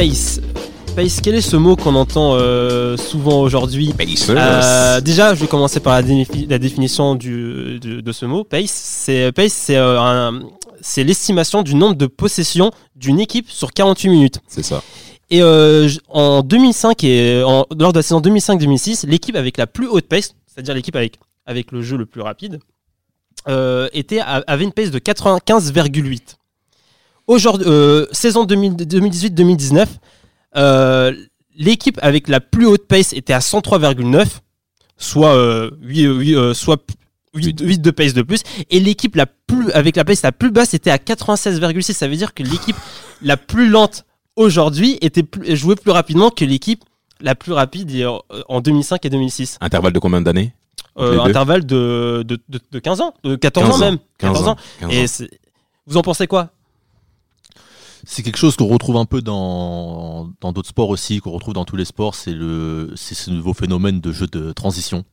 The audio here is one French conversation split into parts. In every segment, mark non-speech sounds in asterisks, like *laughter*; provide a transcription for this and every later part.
Pace. Pace, quel est ce mot qu'on entend euh, souvent aujourd'hui? Euh, Déjà, je vais commencer par la, défi- la définition du, de, de ce mot. Pace, c'est pace, c'est euh, c'est l'estimation du nombre de possessions d'une équipe sur 48 minutes. C'est ça. Et en 2005 et en- lors de la saison 2005-2006, l'équipe avec la plus haute pace, c'est-à-dire l'équipe avec avec le jeu le plus rapide, était avait une pace de 95,8. Aujourd'hui, euh, saison 2000 2018-2019, euh, l'équipe avec la plus haute pace était à 103,9, soit euh, 8, euh, soit 8, de pace de plus, et l'équipe la plus avec la pace la plus basse était à 96,6. Ça veut dire que l'équipe la plus lente aujourd'hui était plus, jouait plus rapidement que l'équipe la plus rapide en 2005 et 2006. Intervalle de combien d'années Euh, intervalle de, de, de, de 15 ans, de 14 ans 15 même. 15 14 ans. ans. 15 Et ans. c'est- vous en pensez quoi? C'est quelque chose qu'on retrouve un peu dans d'autres sports aussi, qu'on retrouve dans tous les sports. C'est le ce nouveau phénomène de jeu de transition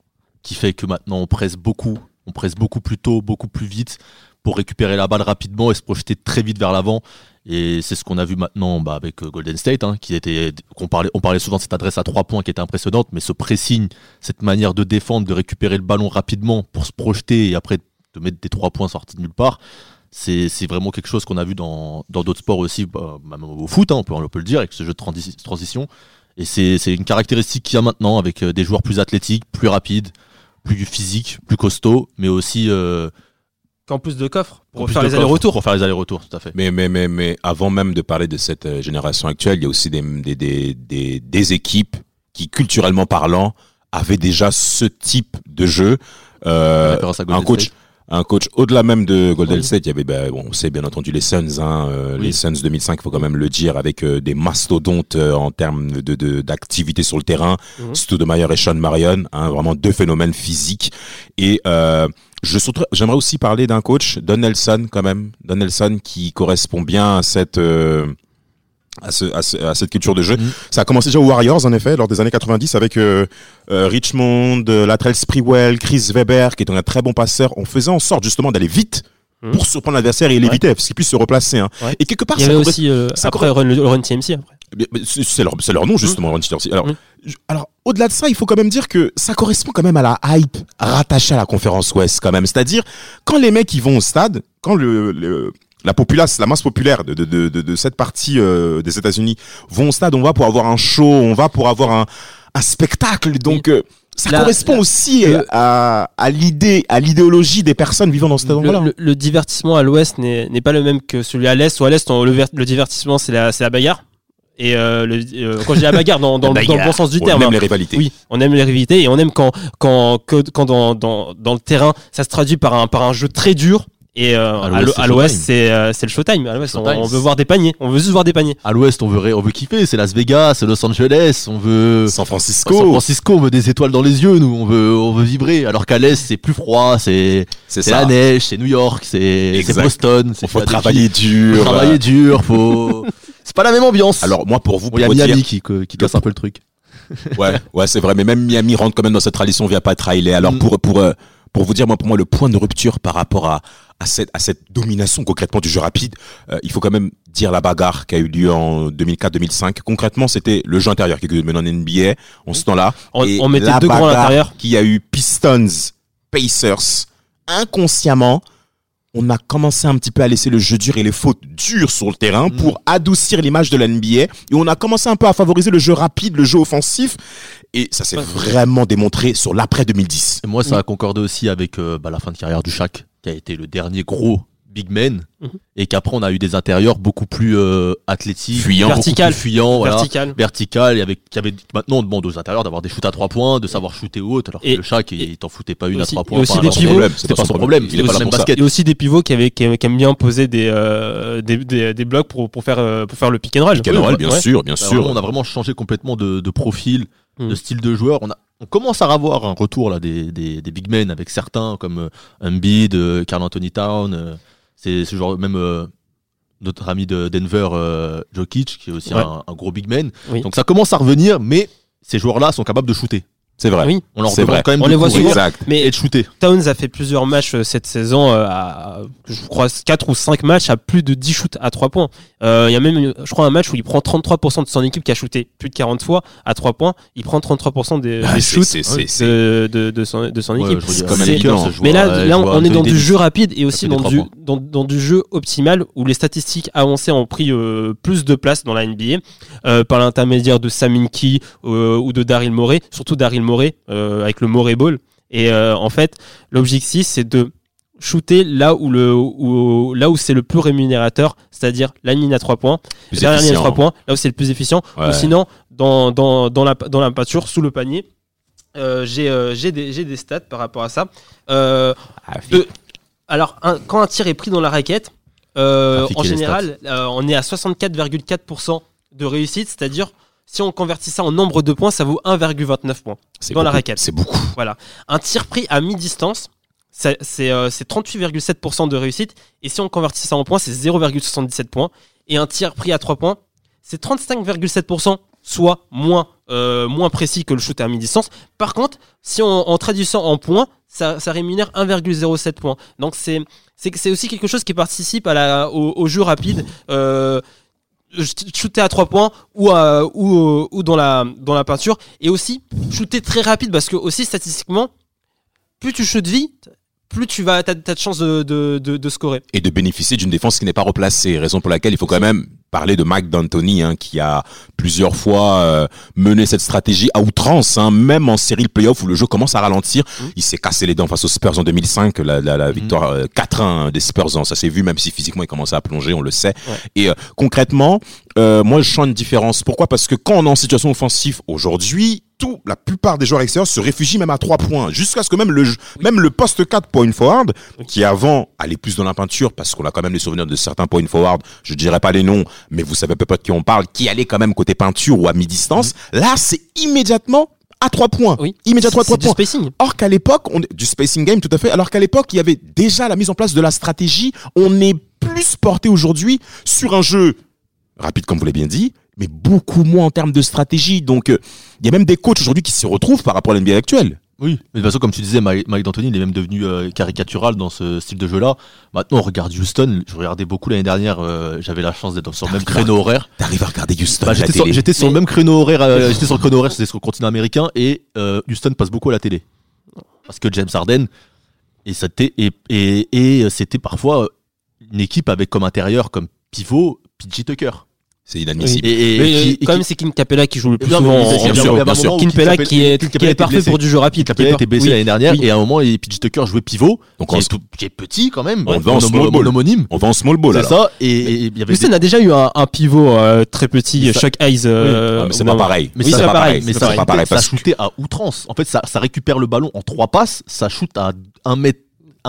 qui fait que maintenant on presse beaucoup, on presse beaucoup plus tôt, beaucoup plus vite pour récupérer la balle rapidement et se projeter très vite vers l'avant. Et c'est ce qu'on a vu maintenant bah, avec euh, Golden State, hein, qui était qu'on parlait on parlait souvent de cette adresse à trois points qui était impressionnante, mais ce pressing, cette manière de défendre, de récupérer le ballon rapidement pour se projeter et après de mettre des trois points sortis de nulle part c'est c'est vraiment quelque chose qu'on a vu dans dans d'autres sports aussi, bah, même au foot, hein, on, peut, on peut le dire, avec ce jeu de transi- transition. Et c'est c'est une caractéristique qu'il y a maintenant avec euh, des joueurs plus athlétiques, plus rapides, plus physiques, plus costauds, mais aussi euh, Qu'en plus de coffres pour faire les allers-retours. Pour faire les allers-retours, tout à fait. Mais, mais, mais, mais avant même de parler de cette euh, génération actuelle, il y a aussi des, des, des, des, des équipes qui, culturellement parlant, avaient déjà ce type de jeu. Euh, un coach, State. Un coach au-delà même de Golden Oui. State, il y avait, ben, bon, on sait bien entendu les Suns, hein, euh, Oui. les Suns 2005, il faut quand même le dire, avec euh, des mastodontes euh, en termes de, de, d'activité sur le terrain. Mhm. Stoudemire et Sean Marion, hein, vraiment deux phénomènes physiques. Et euh, je j'aimerais aussi parler d'un coach, Don Nelson quand même, Don Nelson qui correspond bien à cette euh, à, ce, à, ce- à cette culture de jeu. Mhm. Ça a commencé déjà aux Warriors en effet lors des années 90 avec euh, euh, Richmond, euh, Latrell Sprewell, Chris Weber qui était un très bon passeur. On faisait en sorte justement d'aller vite Mhm. pour surprendre l'adversaire et l'éviter parce qu'il puisse se replacer. hein. Ouais. Et quelque part, Il y ça avait aussi ça après Run, le Run TMC mais C'est leur, nom justement, Ron Chelsea. Alors, Mm. je- alors au-delà de ça, il faut quand même dire que ça correspond quand même à la hype rattachée à la conférence Ouest quand même. C'est-à-dire quand les mecs ils vont au stade, quand le, le- la populace, la masse populaire de, de, de, de- cette partie euh, des États-Unis vont au stade, on va pour avoir un show, on va pour avoir un, un spectacle. Donc euh, ça La- correspond la- aussi le- à, à l'idée, à l'idéologie des personnes vivant dans cet endroit-là. le- le divertissement à l'ouest n'est n'est pas le même que celui à l'est. Ou à l'est, on- le, ver- le divertissement c'est la, c'est la bagarre. Et euh, le, euh, quand je dis la bagarre, dans, *laughs* dans, le- dans le bon sens du On terme. aime hein. les rivalités. Oui, on aime les rivalités et on aime quand, quand, quand dans, dans, dans le terrain, ça se traduit par un, par un jeu très dur. Et euh, À l'ouest, l'o- c'est euh, c'est le showtime. À l'ouest, on, Showtime. on veut voir des paniers. On veut juste voir des paniers. À l'ouest, on veut, on veut kiffer, c'est Las Vegas, c'est Los Angeles, on veut. San San Francisco, Francisco, on veut des étoiles dans les yeux, nous, on veut, on veut vibrer. Alors qu'à l'est, c'est plus froid, c'est, c'est c'est ça. la neige, c'est New York, c'est. Boston, c'est Il faut travailler dur. Faut travailler dur, faut. *laughs* c'est pas la même ambiance. Alors moi pour vous, Bon, il y a pour dire- Miami qui, qui casse un peu le truc. Ouais, ouais, c'est vrai. Mais même Miami rentre quand même dans cette tradition via Pat Riley. Alors Mm. pour pour euh, pour vous dire moi pour moi le point de rupture par rapport à à cette à cette domination concrètement du jeu rapide, euh, il faut quand même dire la bagarre qui a eu lieu en 2004-2005. Concrètement, c'était le jeu intérieur qui est mené en NBA en ce temps-là. On- Et on mettait la deux grands l'intérieur. Qui a eu Pistons, Pacers, inconsciemment. On a commencé un petit peu à laisser le jeu dur et les fautes dures sur le terrain pour adoucir l'image de la NBA. Et on a commencé un peu à favoriser le jeu rapide, le jeu offensif. Et ça s'est Ouais. vraiment démontré sur l'après 2010. Et moi, ça a concordé aussi avec euh, bah, la fin de carrière du Shaq, qui a été le dernier gros big men Mhm. et qu'après on a eu des intérieurs beaucoup plus euh, athlétiques, Fuyants. Vertical. plus fuyants, voilà, Vertical. vertical et avec qui avait maintenant on demande aux intérieurs d'avoir des shoots à trois points, de savoir shooter haut, alors que Et- le Shaq il t'en foutait pas une à aussi- trois et points. aussi des à pivots. C'était pas son problème, il est pas pour ça. basket. Et aussi des pivots qui, avaient, qui, aiment- bien poser des, euh, des, des, des blocs pour, pour, faire, euh, pour faire le pick and roll. Pick and roll, bien ouais. sûr, bien Bah, sûr. vraiment, on a vraiment changé complètement de, de profil, Mm. de style de joueur. On, a, on commence à avoir un retour là des, des, des big men avec certains comme euh, Embiid, euh, Carl Anthony Town. euh, c'est ce genre même euh, notre ami de Denver, euh, Jokic, qui est aussi Ouais. un, un gros big man. Oui. Donc ça commence à revenir, mais ces joueurs-là sont capables de shooter. C'est vrai. Oui. On leur vrai. quand même On de les voit courir souvent. Exact. Mais et de shooter. Towns a fait plusieurs matchs euh, cette saison, euh, à, je crois 4 ou 5 matchs à plus de 10 shoots à 3 points. Euh, Il y a même, je crois, un match où il prend 33% de son équipe qui a shooté plus de 40 fois à 3 points. Il prend 33% des, Ah, des shoots de, de, de son, de son Ouais, équipe. évident. Je Mais là, on est dans du jeu rapide et aussi dans du, points. dans, dans du jeu optimal où les statistiques avancées ont pris euh, plus de place dans la NBA euh, par l'intermédiaire de Saminki euh, ou de Daryl Morey, surtout Daryl Euh, avec le Morey Ball. Et euh, en fait, l'objectif c'est de shooter là où le où, là où c'est le plus rémunérateur, c'est-à-dire la ligne à 3 points, Plus derrière la ligne à 3 efficient. points, là où c'est le plus efficient, Ouais. ou sinon dans, dans, dans, la, dans la peinture, sous le panier. Euh, j'ai euh, des, des stats par rapport à ça. Euh, Ah, de- alors, un- quand un tir est pris dans la raquette, en général, on est à 64,4% de réussite, c'est-à-dire si on convertit ça en nombre de points, ça vaut 1,29 points. c'est dans la beaucoup. raquette. C'est beaucoup. Un tir pris à mi-distance, c'est c'est, euh, c'est 38,7% de réussite, et si on convertit ça en points, c'est 0,77 points. Et un tir pris à 3 points, c'est 35,7%, soit moins, euh, moins précis que le shoot à mi-distance. Par contre, si on en traduisant en points, ça, ça rémunère 1,07 points. Donc c'est aussi quelque chose qui participe à la, au, au jeu rapide. Euh, shooter à 3 points ou, à- ou, ou dans, la, dans la peinture. Et aussi shooter très rapide parce que aussi statistiquement plus tu shootes vite plus tu vas t'as, t'as de chances de, de, de, de scorer et de bénéficier d'une défense qui n'est pas replacée. Raison pour laquelle il faut quand même parler de Mike D'Antoni, hein, qui a plusieurs fois euh, mené cette stratégie à outrance, hein, même en série de playoff où le jeu commence à ralentir. Mhm. Il s'est cassé les dents face aux Spurs en 2005, la, la, la victoire euh, 4-1 des Spurs, hein, ça s'est vu, même si physiquement il commençait à plonger, on le sait. Ouais. Et euh, concrètement, euh, moi je sens une différence. Pourquoi? Parce que quand on est en situation offensive aujourd'hui, tout, la plupart des joueurs extérieurs se réfugient même à trois points, jusqu'à ce que même le, même le poste 4 point forward, qui avant allait plus dans la peinture, parce qu'on a quand même les souvenirs de certains point forward, je dirais pas les noms, mais vous savez peut-être de qui on parle, qui allait quand même côté peinture ou à mi-distance, là c'est immédiatement à trois points. oui Immédiatement à c'est trois du points. spacing Or qu'à l'époque, on du spacing game tout à fait, alors qu'à l'époque, il y avait déjà la mise en place de la stratégie. On est plus porté aujourd'hui sur un jeu rapide, comme vous l'avez bien dit, mais beaucoup moins en termes de stratégie. Donc, euh, il y a même des coachs aujourd'hui qui se retrouvent par rapport à l'NBA actuelle. Oui, mais de toute façon, comme tu disais, Mike, Mike D'Antoni, il est même devenu euh, caricatural dans ce style de jeu-là. Maintenant, on regarde Houston. Je regardais beaucoup l'année dernière. euh, J'avais la chance d'être sur le même créneau horaire. T'arrives à regarder Houston Bah, à la j'étais sur, télé. j'étais sur le même créneau horaire. euh, j'étais sur le créneau horaire, c'était sur le continent américain et euh, Houston passe beaucoup à la télé parce que James Harden et c'était et, et, et c'était parfois une équipe avec comme intérieur comme pivot PJ Tucker. C'est inadmissible. Et, et- mais qui- et quand même c'est Kim Capella qui joue le plus Non, souvent bien sûr, bien sûr. Kim Capella qui est, qui parfait blessé. pour du jeu rapide Capella était blessé oui. l'année dernière oui. et à un moment et PJ Tucker jouait pivot Donc, qui, on, est, tout- qui est petit quand même On va en small ball. on va en small ball c'est ça et et il y avait Houston a déjà eu un, un pivot euh, très petit Mais ça- Chuck Hayes euh, Ah, mais c'est pas pareil. Mais c'est pas pareil, mais c'est ça, shootait à outrance. En fait, ça, ça récupère le ballon en trois passes, ça shoot à un mètre,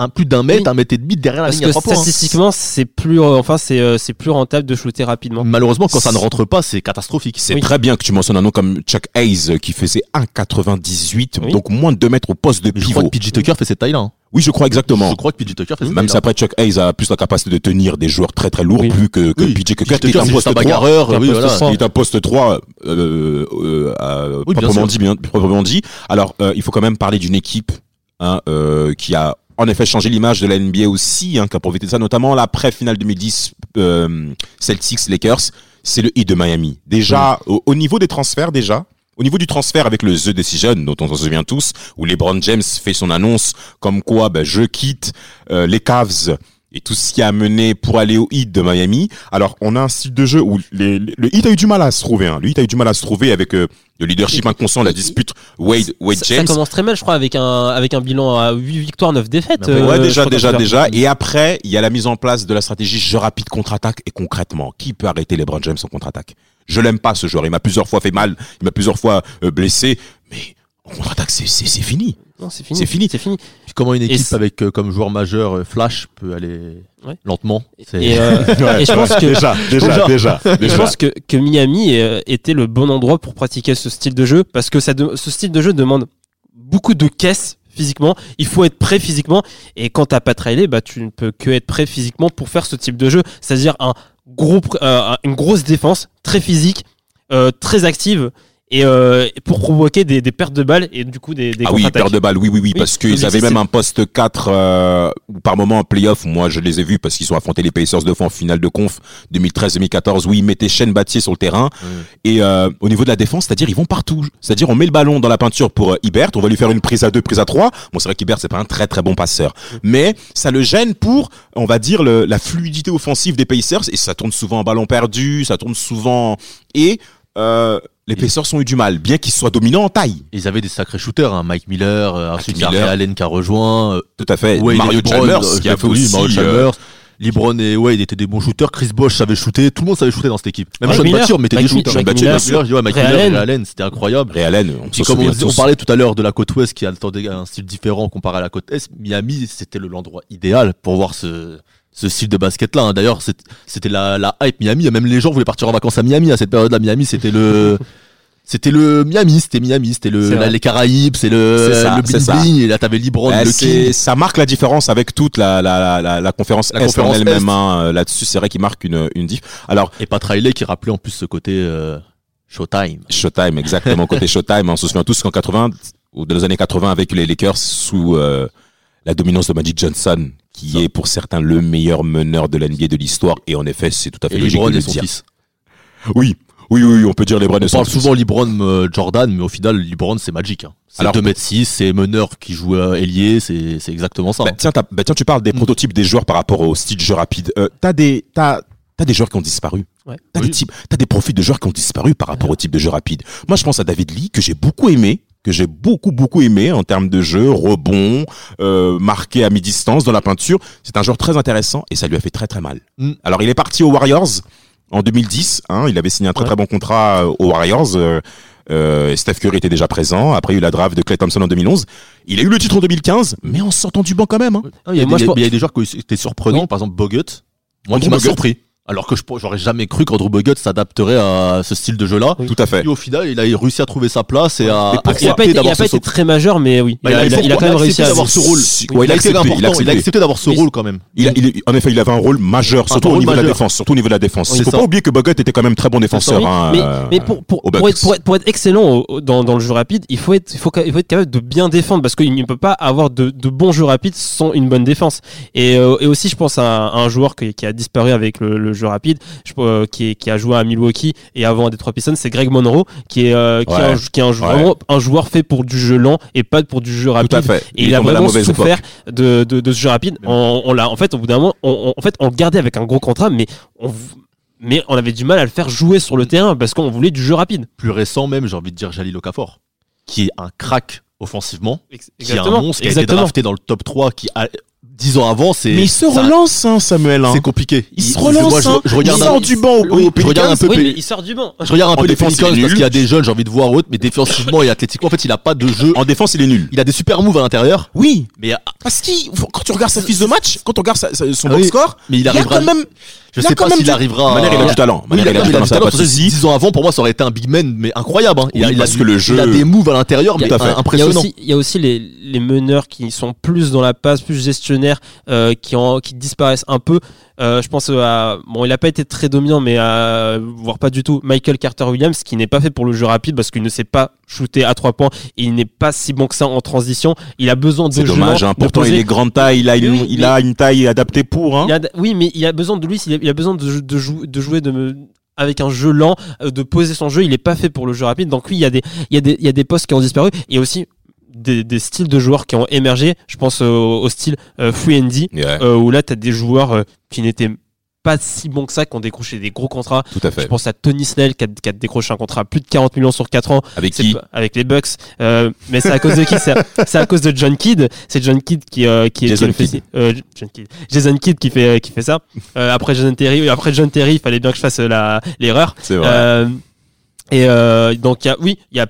un, plus d'un mètre, Oui. un mètre et demi derrière la parce ligne à points. hein. statistiquement c'est plus euh, enfin c'est euh, c'est plus rentable de shooter rapidement Malheureusement, quand ça ne rentre pas, c'est catastrophique. C'est Oui. très bien que tu mentionnes un nom comme Chuck Hayes euh, qui faisait 1,98, Oui. donc moins de 2 mètres au poste de Mais je crois pivot. que Tucker fait cette taille-là. hein. Oui, je crois exactement. Je crois que PJ Tucker fait cette Même si après Chuck Hayes a plus la capacité de tenir des joueurs très très lourds Oui. plus que, que Oui. PJ Tucker, qui est un poste un 3. bagarreur. Qui est un oui, voilà. Il est un poste 3, euh, euh, euh, Oui, bien proprement, dit, bien, proprement dit. Alors, euh, il faut quand même parler d'une équipe hein, euh, qui a en effet changé l'image de la NBA aussi, hein, qui a profité de ça, notamment l'après-finale 2010 euh, Celtics-Lakers, c'est le Heat de Miami. Déjà, au, au niveau des transferts, déjà, au niveau du transfert avec le The Decision, dont on s'en souvient tous, où LeBron James fait son annonce comme quoi ben, je quitte euh, les Cavs et tout ce qui a mené pour aller au Heat de Miami. Alors, on a un style de jeu où les, les- le Heat a eu du mal à se trouver. Hein. Le Heat a eu du mal à se trouver avec euh, le leadership inconscient, la dispute Wade, Wade Ça, ça James. commence très mal, je crois, avec un, avec un bilan à 8 victoires, 9 défaites. Mais Ouais, euh, déjà, déjà, déjà. Et après, il y a la mise en place de la stratégie jeu rapide contre-attaque. Et concrètement, qui peut arrêter LeBron James en contre-attaque? Je l'aime pas, ce joueur. Il m'a plusieurs fois fait mal. Il m'a plusieurs fois euh, blessé. Mais en contre-attaque, c'est, c'est, c'est fini. Non, c'est fini. C'est fini. C'est fini. Puis comment une équipe avec euh, comme joueur majeur euh, Flash peut aller Ouais. lentement c'est- Et, euh, *laughs* et je pense que déjà, déjà, déjà, Et je pense que, que Miami euh, était le bon endroit pour pratiquer ce style de jeu parce que ça de- ce style de jeu demande beaucoup de caisses physiquement. Il faut être prêt physiquement et quand t'as pas trailé, bah tu ne peux que être prêt physiquement pour faire ce type de jeu, c'est-à-dire un gros, euh, une grosse défense très physique, euh, très active. Et euh, pour provoquer des, des pertes de balles et du coup des, des Ah oui, paire de balles, oui, oui, oui, Oui, parce oui, qu'ils avaient même un poste 4 euh, par moment en playoff. Moi, je les ai vus parce qu'ils ont affronté les Pacers deux fois en finale de conf 2013-2014 où ils mettaient Shane Battier sur le terrain. Et euh, au niveau de la défense, c'est-à-dire ils vont partout. C'est-à-dire on met le ballon dans la peinture pour euh, Ibert, on va lui faire une prise à deux, prise à trois. Bon, c'est vrai qu'Ibert c'est pas un très très bon passeur, mais ça le gêne pour, on va dire, le- la fluidité offensive des Pacers et ça tourne souvent en ballon perdu, ça tourne souvent et euh, les Pacers ont eu du mal, bien qu'ils soient dominants en taille. Ils avaient des sacrés shooters, hein, Mike Miller, euh, ensuite Miller. Allen qui a rejoint, euh, Tout à fait. Wade et Mario LeBron, Chalmers euh, qui a fait aussi. Mario euh, Chalmers. LeBron et Wade étaient des bons shooters. Chris Bosh savait shooter. Tout le monde savait shooter dans cette équipe. Même Mike Sean Miller, Battier mettait des Mike shooters. Mike Miller, Mike Miller, ouais, Mike Ray Miller, Allen. Ray Allen, c'était incroyable. Ray Allen, on Puis comme on, on parlait tout à l'heure de la côte ouest qui a attendait un style différent comparé à la côte est, Miami c'était le- l'endroit idéal pour voir ce, ce style de basket là. D'ailleurs c'est- c'était la, la hype Miami. Même les gens voulaient partir en vacances à Miami à cette période-là. Miami c'était le c'était le Miami, c'était Miami, c'était le la- les Caraïbes, c'est le ça, le bling bling. Et là t'avais LeBron, Euh, le King. ça marque la différence avec toute la, la, la, conférence La Est conférence en elle-même hein, euh, là-dessus. C'est vrai qu'il marque une, une diff. Alors, Et Pat Riley qui rappelait en plus ce côté euh, Showtime. Showtime, exactement, côté *laughs* Showtime, on se souvient tous qu'en 80, ou dans les années 80 avec les Lakers, sous euh, la dominance de Magic Johnson, qui Ça. est pour certains le meilleur meneur de l'NBA de l'histoire, et en effet, c'est tout à fait Et logique LeBron de et le son dire. fils. Oui, oui, oui, oui, on peut dire les bras On parle souvent LeBron euh, Jordan, mais au final LeBron c'est Magic. Hein. C'est Alors- 2m6, c'est meneur qui joue à ailier, c'est c'est exactement ça. Bah, hein. tiens, bah, tiens, tu parles des Mm. prototypes des joueurs par rapport au style jeu rapide. Euh, t'as des, t'as, t'as des joueurs qui ont disparu. Ouais. T'as Oui. des types, t'as des profils de joueurs qui ont disparu par rapport au type de jeu rapide. Moi, je pense à David Lee que j'ai beaucoup aimé, que j'ai beaucoup beaucoup aimé en termes de jeu, rebond, euh, marqué à mi-distance dans la peinture. C'est un joueur très intéressant et ça lui a fait très très mal. Mm. Alors, il est parti aux Warriors en 2010. Hein, il avait signé un très Ouais. très bon contrat euh, aux Warriors. euh, euh, Steph Curry était déjà présent. Après, il y a eu la draft de Clay Thompson en 2011. Il a eu le titre en 2015, mais en sortant du banc quand même. Hein. Ah, Il y, a des- je pense- il y a des joueurs qui étaient surprenants, Oui. par exemple Bogut. Moi Andrew qui m'a surpris. Alors que je j'aurais jamais cru qu'Andrew Bogut s'adapterait à ce style de jeu-là. Oui. Tout à fait. Et au final, il a réussi à trouver sa place et à pourquoi Il a pas accepter été, il a pas été très majeur, mais oui. Bah, il, a, il il a- a- il a quand même réussi à accepté d'avoir ce rôle. Il ouais, il a été important, il a il a accepté. d'avoir ce rôle quand même. Il a- il est- en effet, il avait un rôle majeur, surtout au niveau de la défense. Surtout au niveau de la défense. Oui, Il faut pas oublier que Bogut était quand même très bon défenseur. Hein, mais, euh, mais pour, être, pour, être, pour être excellent dans, dans le jeu rapide, il faut être, il faut, il faut être capable de bien défendre parce qu'il ne peut pas avoir de, de bons jeux rapides sans une bonne défense. Et, euh, aussi, je pense à un, joueur qui, a disparu avec le, le jeu rapide, je, euh, qui, est- qui a joué à Milwaukee et avant à Detroit Pistons, c'est Greg Monroe, qui est, euh, qui est, un, qui est un, Ouais. vraiment un joueur fait pour du jeu lent et pas pour du jeu rapide. Fait. Et il, a vraiment souffert de, de, de ce jeu rapide. On, on l'a, en fait, au bout d'un moment, on, on- en fait, on le gardait avec un gros contrat, mais on, mais on avait du mal à le faire jouer sur le terrain parce qu'on voulait du jeu rapide. Plus récent même, j'ai envie de dire Jalil Okafor, qui est un crack offensivement, qui est un monstre, qui a été drafté dans le top 3, qui a 10 ans avant, c'est Mais il se relance, hein, Samuel. hein. C'est compliqué. Il se relance. moi, je, hein. je regarde il un- sort du banc au, je regarde un peu Oui, Pe- mais il sort du banc. Je regarde un En peu les Pelicans parce qu'il y a des jeunes, j'ai envie de voir autre, mais défensivement et athlétiquement, en fait, il a pas de jeu. En défense, il est nul. Il a des super moves à l'intérieur, Oui, mais, parce qu'il, quand tu regardes sa fiche de match, quand on regarde sa- sa- son Ah box score, mais il il y a quand même, je il a sais pas s'il du- arrivera. Manière, il a du talent. Oui, Manière, il a du talent, ça va pas de souci. 10 ans avant, pour moi, ça aurait été un big man, mais incroyable. Hein. Il, a, Oui, il a parce du- que le jeu- il a des moves à l'intérieur, Tout mais à fait. Il y a impressionnant. aussi, il y a aussi les, les meneurs qui sont plus dans la passe, plus gestionnaires, euh, qui, en, qui disparaissent un peu. Euh, je pense à bon, il n'a pas été très dominant, mais à, voire pas du tout. Michael Carter Williams, qui n'est pas fait pour le jeu rapide parce qu'il ne sait pas shooter à trois points. Il n'est pas si bon que ça en transition. Il a besoin de C'est dommage, hein. Pourtant, poser. il est grande taille, il a, une, Oui, il a une taille adaptée pour, hein. Il a- oui, mais il a besoin de lui, il a, il a besoin de, de, jou- de jouer de me- avec un jeu lent, euh, de poser son jeu. Il n'est pas fait pour le jeu rapide. Donc oui, il y a des, il y a des, il y a des postes qui ont disparu. Et aussi, des, des styles de joueurs qui ont émergé. Je pense au, au style euh, free and D, Ouais, euh, où là, tu as des joueurs euh, qui n'étaient pas si bons que ça, qui ont décroché des gros contrats. tout à Je fait. pense à Tony Snell qui a, qui a décroché un contrat à plus de 40 millions sur 4 ans Avec qui avec les Bucks. Euh, mais c'est à cause de qui? C'est à, c'est à cause de John Kidd. C'est John Kidd qui, euh, qui, Jason qui le fait. Kidd. euh, John Kidd. Jason Kidd qui fait, euh, qui fait ça. Euh, après Jason Terry, après John Terry, il fallait bien que je fasse euh, la l'erreur. C'est vrai. Euh, et euh, donc y a, oui, il y a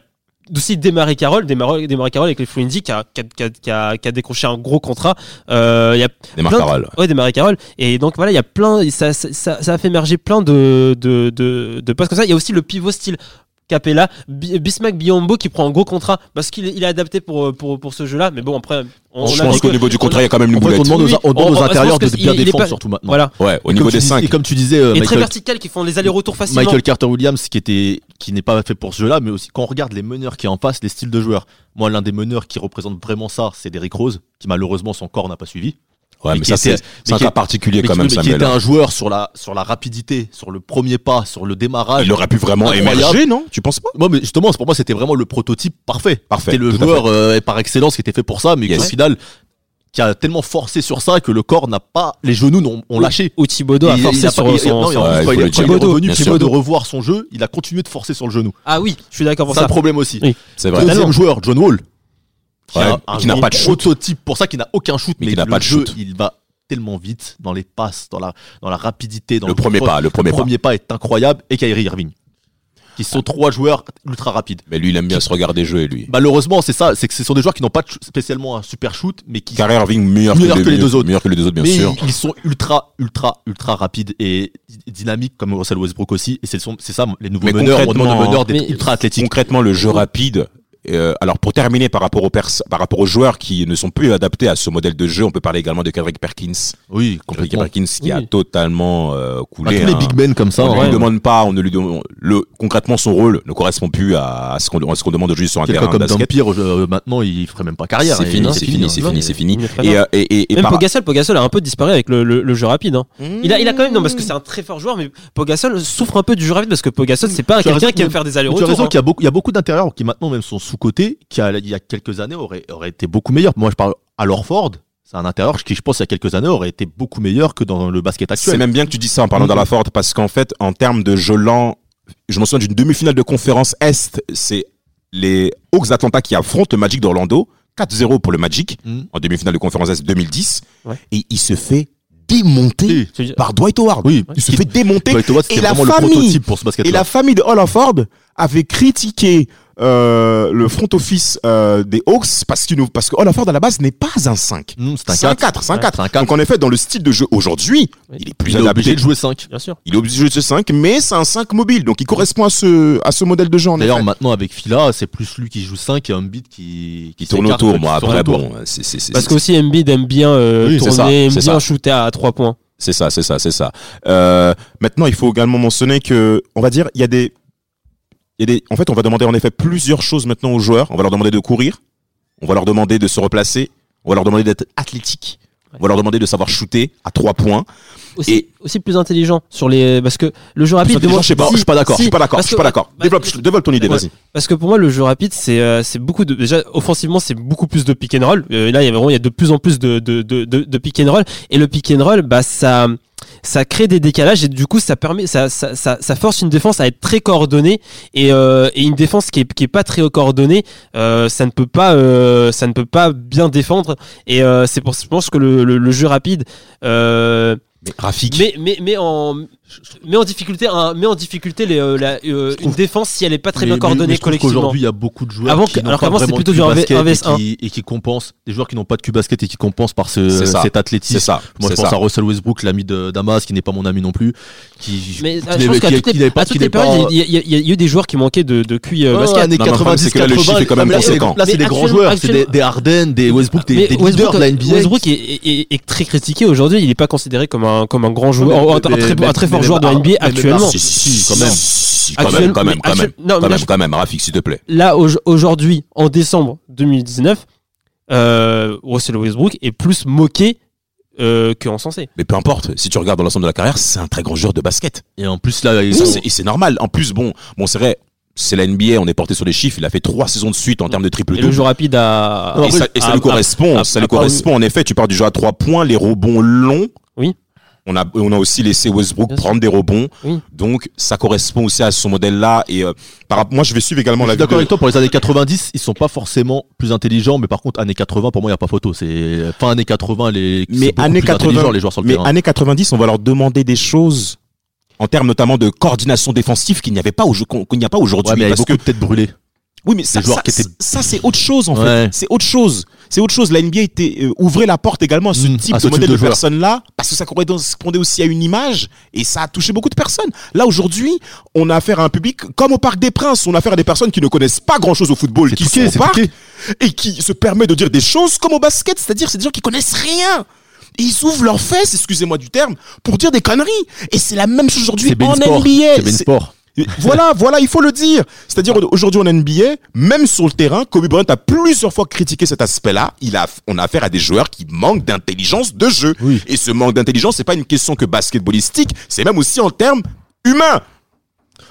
aussi Desmarais Carroll, Desmarais Desmarais Carroll avec les Indie qui a, qui, a, qui, a, qui, a, qui a décroché un gros contrat. Euh, Il y a Des Marc plein de-. Ouais, des Marie Carole. Et donc voilà, il y a plein, ça, ça, ça, ça a fait émerger plein de, de, de, de postes comme ça. Il y a aussi le pivot style Capella, Bi- Bismack Biombo qui prend un gros contrat parce qu'il est, il est adapté pour, pour, pour ce jeu-là. Mais bon, après, on, Je on pense qu'au niveau du contrat, il y a quand même une En fait, on boulette. demande Oui, aux, on demande aux on- intérieurs de bien il défendre pas- surtout maintenant. Voilà. Ouais, au Et niveau des tu dis- 5. Et comme tu disais, euh, très Michael, vertical qui font les allers-retours facilement. Michael Carter Williams qui était qui n'est pas fait pour ce jeu-là, mais aussi quand on regarde les meneurs qui en passent, les styles de joueurs. Moi, l'un des meneurs qui représente vraiment ça, c'est Derrick Rose, qui malheureusement son corps n'a pas suivi. Ouais, mais mais qui ça, c'est c'est un qui cas particulier quand qui, même, mais qui Samuel. était un joueur sur la sur la rapidité, sur le premier pas, sur le démarrage. Il aurait pu vraiment Incroyable. émerger, non? Tu penses pas? Moi, mais justement, c'est- pour moi, c'était vraiment le prototype parfait. Parfait, C'était le joueur euh, par excellence qui était fait pour ça, mais Yes. au final, qui a tellement forcé sur ça que le corps n'a pas, les genoux n'ont- ont lâché. Ou Thibodeau a il- forcé il a sur pas- il- son. non, en plus, Ouais, il il, est- il revenu de revoir son jeu, il a continué de forcer sur le genou. Ah oui, je suis d'accord pour C'est ça. un problème aussi. Oui. C'est vrai. Deuxième joueur, John Wall. Qui, Ouais, a un- qui n'a pas de shoot. prototype pour ça, qui n'a aucun shoot, Mais mais, qui n'a pas de jeu, shoot. il va tellement vite dans les passes, dans la, dans la rapidité, dans Le premier pas, le premier pas. pas est incroyable. Et Kyrie Irving. Qui sont trois joueurs ultra rapides. Mais lui, il aime bien se regarder jouer, lui. Malheureusement, c'est ça, c'est que ce sont des joueurs qui n'ont pas spécialement un super shoot, mais qui Kyrie Irving, meilleur, Meilleur que, que les deux autres. Meilleur que les deux autres, bien mais sûr. ils, ils sont ultra, ultra, ultra rapides et dy- dynamiques comme Russell Westbrook aussi. Et c'est ça, les nouveaux Mais meneurs. On demande concrètement, aux meneurs d'être ultra athlétiques. Concrètement, le jeu rapide. Euh, alors pour terminer par rapport aux pers- par rapport aux joueurs qui ne sont plus adaptés à ce modèle de jeu, on peut parler également de Kendrick Perkins. Oui, Kendrick. Perkins qui a Oui. totalement euh, Bah, coulé. tous les hein. big men comme ça. on ne ouais. lui demande pas, on ne lui demande le concrètement son rôle ne correspond plus à, à ce qu'on à ce qu'on demande aujourd'hui sur un terrain de comme basket. Dampire, euh, maintenant, il ferait même pas carrière. C'est Et- fini, c'est fini, c'est hein. fini, c'est fini. Il est très Et, euh, et, et, et Même par- Pogasol a un peu disparu avec le, le, le jeu rapide. hein. Il a, il a quand même non parce que c'est un très fort joueur, mais Pogasol souffre un peu du jeu rapide parce que Pogasol c'est pas quelqu'un qui aime faire des Mais Tu as allers-retours. raison hein. qu'il y a beaucoup, il y a beaucoup d'intérieurs qui maintenant même sont sous-cotés, qui a- il y a quelques années auraient, auraient été beaucoup meilleurs. Moi, je parle à Lorford. C'est un intérieur qui, je pense, il y a quelques années aurait été beaucoup meilleur que dans le basket C'est actuel. même bien que tu dis ça en parlant dans la forte parce qu'en fait, en termes de jeu lent, je me souviens d'une demi-finale de conférence Est, c'est les Hawks d'Atlanta qui affrontent le Magic d'Orlando, 4-0 pour le Magic Mhm. en demi-finale de conférence Est 2010, Ouais. et il se fait démonter Oui. Par Dwight Howard. Oui. Il se fait démonter. Dwight Howard, c'était Et la le famille- prototype pour ce Et la famille de Hollaford avait critiqué euh, le front office euh, des Hawks parce, nous- parce que Hollaford à la base n'est pas un 5. Mmh, c'est un C'est un 4. 4, c'est un Ouais, 4. c'est un 4. Donc en effet, dans le style de jeu aujourd'hui, Oui. il est plus Il est adapté. obligé de jouer 5. Bien sûr. Il est obligé de jouer ce 5, mais c'est un 5 mobile, donc il correspond à ce, à ce modèle de jeu D'ailleurs, maintenant, avec Fila, c'est plus lui qui joue 5 et Embiid qui, Qui tourne autour, moi après, bon, c'est- Parce qu'aussi Embiid aime bien euh, Oui, tourner, aime bien ça. shooter à 3 points. c'est ça, c'est ça, c'est ça. Euh, maintenant, il faut également mentionner que, on va dire, il y a des, y a des, en fait, on va demander en effet plusieurs choses maintenant aux joueurs. On va leur demander de courir, on va leur demander de se replacer, on va leur demander d'être athlétique, on va leur demander de savoir shooter à trois points. Aussi, Et- aussi plus intelligent sur les parce que le jeu rapide. moi- je sais pas, si, je suis pas d'accord, si, je suis pas d'accord, je suis pas d'accord. bah, Développe, ton idée, vas-y. Parce que pour moi, le jeu rapide, c'est euh, c'est beaucoup de. Déjà, offensivement, c'est beaucoup plus de pick and roll. Euh, là, il y a vraiment il y a de plus en plus de, de, de, de, de pick and roll. Et le pick and roll, bah, ça, ça crée des décalages et du coup, ça, permet, ça, ça, ça, ça force une défense à être très coordonnée. Et, euh, et une défense qui est, qui est pas très coordonnée, euh, ça, ne peut pas, euh, ça ne peut pas bien défendre. Et euh, c'est pour je pense que le, le, le jeu rapide. Euh, Mais Rafik, mais, mais, mais, en, mais en difficulté, un, met en difficulté les, euh, la- euh, une défense si elle est pas très Mais- bien mais- coordonnée mais collectivement. qu'aujourd'hui, il y a beaucoup de joueurs Avant qui alors pas qu'avant, c'était vraiment plutôt de du un v- basket un vs un. et qui, et qui compensent. Des joueurs qui n'ont pas de cul basket et qui compensent par ce, cet c'est athlétisme. ça. Moi, je pense ça. à Russell Westbrook, l'ami de Damas, qui n'est pas mon ami non plus. Qui, Mais qui euh, je n'est- pense qu'à qui- toutes les, n'est n'est périodes, il y, a- eu des joueurs qui manquaient de, de QI basket. années Non, mais le problème, 90, c'est que là, le 80, chiffre est quand même mais conséquent. Là, c'est Mais des grands joueurs. C'est des, Harden, des Westbrook, des, Mais leaders de la NBA. Westbrook est, très critiqué aujourd'hui. Il n'est pas considéré comme un, comme un grand joueur, mais- un, un très, mais- un très mais- fort mais- joueur de mais- NBA mais- mais- actuellement. Si, si, si, quand même. Si, Quand même, quand même, non, mais Quand là, même, je- quand même, Rafik, s'il te plaît. Là, au- aujourd'hui, en décembre 2019, euh, Russell Westbrook est plus moqué euh, que encensé. Mais peu importe, si tu regardes dans l'ensemble de la carrière, c'est un très grand joueur de basket. Et en plus, là, c'est- normal. En plus, bon, bon, c'est vrai. c'est la NBA, on est porté sur les chiffres. Il a fait trois saisons de suite en termes de triple Et le double. jeu rapide a. Et ça, et ça a- lui correspond. ça lui correspond. En effet, tu pars du jeu à trois points, les rebonds longs. Oui. On a, on a aussi laissé Westbrook prendre des rebonds. Oui. Donc, ça correspond aussi à son modèle-là. Et euh, par, moi, je vais suivre également Je la suis d'accord avec toi, pour les années 90, ils sont pas forcément plus intelligents, mais par contre, années 80, pour moi, il n'y a pas photo. C'est fin années 80, les, Mais années plus 80, intelligents, les joueurs sur le Mais terrain. années 90, on va leur demander des choses en termes notamment de coordination défensive qu'il n'y avait pas qu'il n'y a pas aujourd'hui. Ouais, mais il y avait parce beaucoup que de têtes brûlées. Oui, mais ça, joueurs ça, qui étaient- ça, c'est autre chose en fait. C'est autre chose. C'est autre chose. La NBA était euh, ouvrait la porte également à ce Mm, type à de type modèle de personnes-là parce que ça correspondait aussi à une image et ça a touché beaucoup de personnes. Là aujourd'hui, on a affaire à un public comme au Parc des Princes. On a affaire à des personnes qui ne connaissent pas grand-chose au football, qui truqué, sont au c'est parc truqué. et qui se permet de dire des choses comme au basket, c'est-à-dire c'est des gens qui connaissent rien. Et ils ouvrent leurs fesses, excusez-moi du terme, pour dire des conneries. Et c'est la même chose aujourd'hui en Sport. NBA. C'est Voilà, voilà, il faut le dire. C'est-à-dire aujourd'hui en NBA, même sur le terrain, Kobe Bryant a plusieurs fois critiqué cet aspect-là. Il a, on a affaire à des joueurs qui manquent d'intelligence de jeu. Oui. Et ce manque d'intelligence, c'est pas une question que basketballistique, c'est même aussi en termes humains.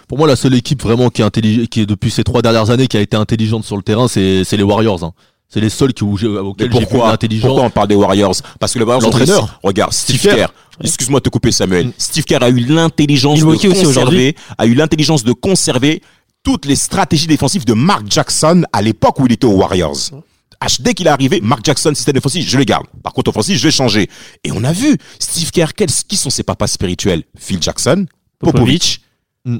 Pour moi, la seule équipe vraiment qui est intelligente, qui est depuis ces trois dernières années, qui a été intelligente sur le terrain, c'est c'est les Warriors. hein. C'est les seuls qui, où Mais auxquels j'ai vu pourquoi, l'intelligence. pourquoi on parle des Warriors Parce que les Warriors, réussi- Regarde, Steve, Steve Kerr. Excuse-moi de te couper, Samuel. Mm. Steve Kerr a eu l'intelligence de conserver, a eu l'intelligence de conserver toutes les stratégies défensives de Mark Jackson à l'époque où il était aux Warriors. Dès qu'il est arrivé, Mark Jackson, système défensif, je le garde. Par contre, offensif, je vais changer. Et on a vu, Steve Kerr, quels, qui sont ses papas spirituels? Phil Jackson, Popovich. Mm.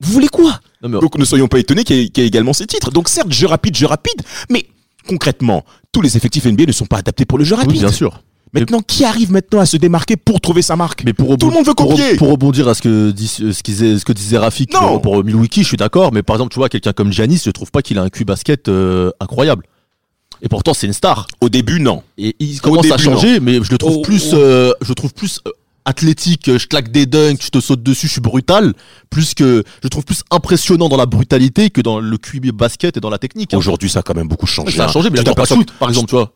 Vous voulez quoi? Non, mais- donc ne soyons pas étonnés qu'il y, ait- qu'il y ait également ces titres. Donc certes, jeu rapide, jeu rapide, mais concrètement, tous les effectifs NBA ne sont pas adaptés pour le jeu oui, rapide. bien sûr. Maintenant, qui arrive maintenant à se démarquer pour trouver sa marque Mais pour Tout le monde veut copier. Pour, rebondir à ce que, dit, ce, disait, ce que disait Rafik Non. pour, pour Milwaukee, je suis d'accord. Mais par exemple, tu vois, quelqu'un comme Giannis, je trouve pas qu'il a un QI basket euh, incroyable. Et pourtant, c'est une star. Au début, non. Et il commence à changer, mais je le trouve Oh, plus, oh. euh, je le trouve plus euh, athlétique. Je claque des dunks, je te saute dessus, je suis brutal. Plus que, je trouve plus impressionnant dans la brutalité que dans le QI basket et dans la technique. hein. Aujourd'hui, ça a quand même beaucoup changé. Ça a hein. changé, mais Tu il pas shoot, par exemple, tu vois.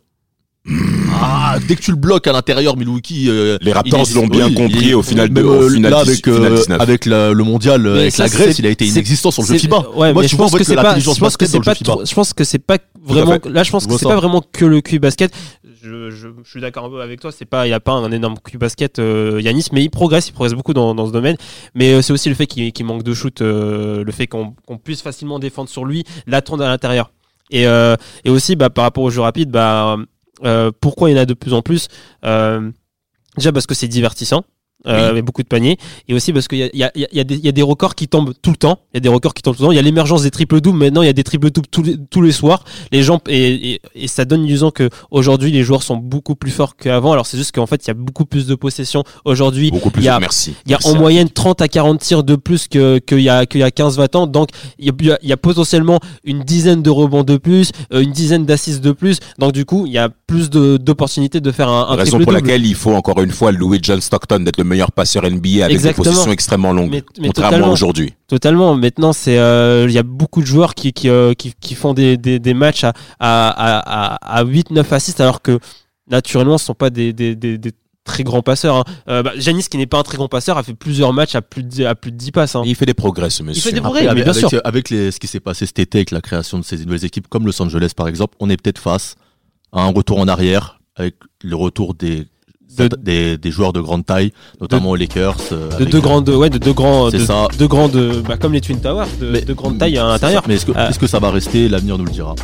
Ah, dès que tu le bloques à l'intérieur, Milwaukee. euh, Les Raptors l'ont bien oui, compris il- au final de- au euh, final là, 10, avec, final euh, 19. avec la- le mondial, euh, Mais avec ça, la Grèce, il a été inexistant sur le jeu FIBA. Ouais, Moi, mais je pense pense que que c'est pas. Je pense que c'est pas. Je pense que c'est pas vraiment. Là, je pense que c'est pas vraiment que le QI basket. Je, suis d'accord avec toi. C'est pas. Il y a pas un énorme QI basket, euh, Yanis, mais il progresse. Il progresse beaucoup dans, ce domaine. Mais euh, c'est aussi le fait qu'il manque de shoot, euh, le fait qu'on puisse facilement défendre sur lui, l'attendre à l'intérieur. Et, aussi, bah, par rapport au jeu rapide, bah, pourquoi il y en a de plus en plus Déjà parce que c'est divertissant. Euh, avec beaucoup de paniers et aussi parce qu'il y a, il y, a, y, a y a des records qui tombent tout le temps il y a des records qui tombent tout le temps il y a l'émergence des triple doubles maintenant il y a des triple doubles tous les, tous les soirs les gens et, et, et ça donne l'illusion que aujourd'hui les joueurs sont beaucoup plus forts qu'avant alors c'est juste qu'en fait il y a beaucoup plus de possession aujourd'hui Beaucoup plus. il y a- Merci. il y a Merci, en hein. moyenne 30 à 40 tirs de plus que- qu'il y a, qu'il y a 15-20 ans. Donc, il y a, il y a potentiellement une dizaine de rebonds de plus, euh, une dizaine d'assists de plus. Donc, du coup, il y a plus de- d'opportunités de faire un, un Raison pour double. laquelle il faut encore une fois louer John Stockton d'être le meilleur passeur NBA avec Exactement. des possessions extrêmement longues. Mais- mais contrairement aujourd'hui. Totalement. Maintenant, c'est euh, il y a beaucoup de joueurs qui qui, euh, qui, qui font des, des, des matchs à à, à, à 8-9 assists alors que naturellement, ce sont pas des, des, des, des très grands passeurs. Hein. Euh, bah, qui n'est pas un très grand passeur, a fait plusieurs matchs à plus de 10, à plus de 10 passes. hein. Il fait des progrès, ce monsieur. fait des progrès. Après, mais avec, bien avec- sûr. avec les, ce qui s'est passé cet été avec la création de ces nouvelles équipes comme Los Angeles par exemple, on est peut-être face à un retour en arrière avec le retour des, De- des, des joueurs de grande taille, notamment aux Lakers. euh, de deux grandes ouais de deux grands de, ça. de grandes bah, comme les Twin Towers de, Mais- de grande taille à l'intérieur. Mais est-ce que, Euh, est-ce que ça va rester L'avenir nous le dira.